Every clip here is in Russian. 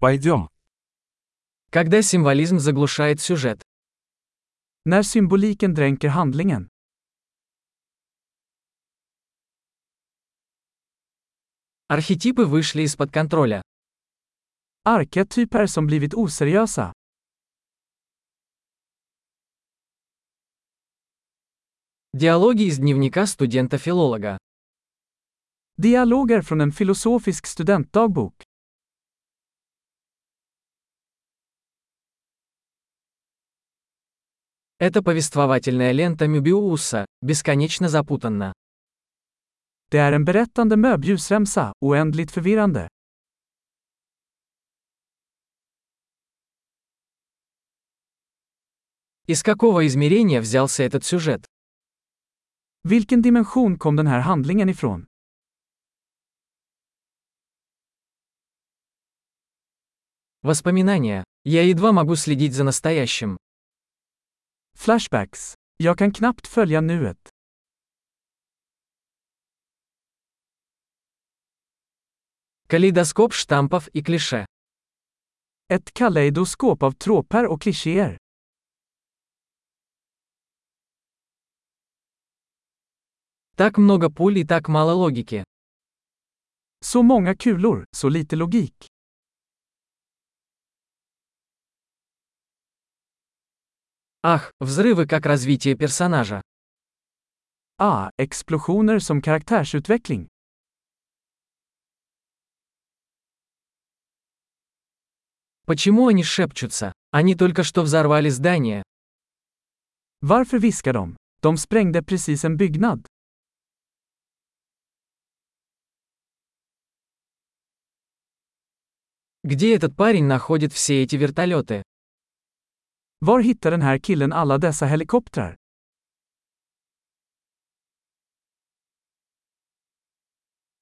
Пойдем. Когда символизм заглушает сюжет. När symboliken dränker handlingen. Архетипы вышли из-под контроля. Arketyper som blivit oseriösa. Диалоги из дневника студента-филолога. Dialoger från en filosofisk studentdagbok. Это повествовательная лента Мюбиуса, бесконечно запутанна. Det är en berättande möbljusremsa, oändligt förvirrande. Из какого измерения взялся этот сюжет? Vilken dimension kom den här handlingen ifrån? Воспоминания. Я едва могу следить за настоящим. Flashbacks. Jag kan knappt följa nuet. Калейдоскоп штампов и клише. Ett kaleidoskop av tråper och klichéer. Так много пуль и так мало логики. Så många kulor, så lite logik. Ах, взрывы как развитие персонажа. Ah, explosioner som karaktärsutveckling. Почему они шепчутся? Они только что взорвали здание. Varför viskar de? De sprängde precis en byggnad. Где этот парень находит все эти вертолеты? Var hittar den här killen alla dessa helikoptrar?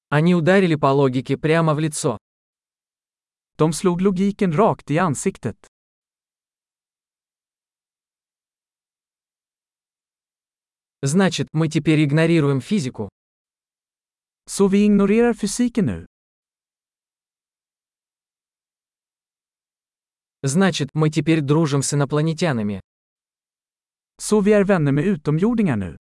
Они ударили по логике прямо в лицо. De slog logiken rakt i ansiktet. Значит, мы теперь игнорируем физику. Så vi ignorerar fysiken nu. Значит, мы теперь дружим с инопланетянами. Så vi är vänner med utomjordingar nu.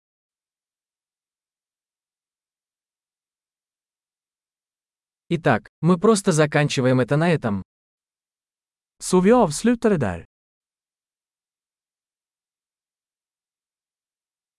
Итак, мы просто заканчиваем это на этом. Så vi avslutar det där.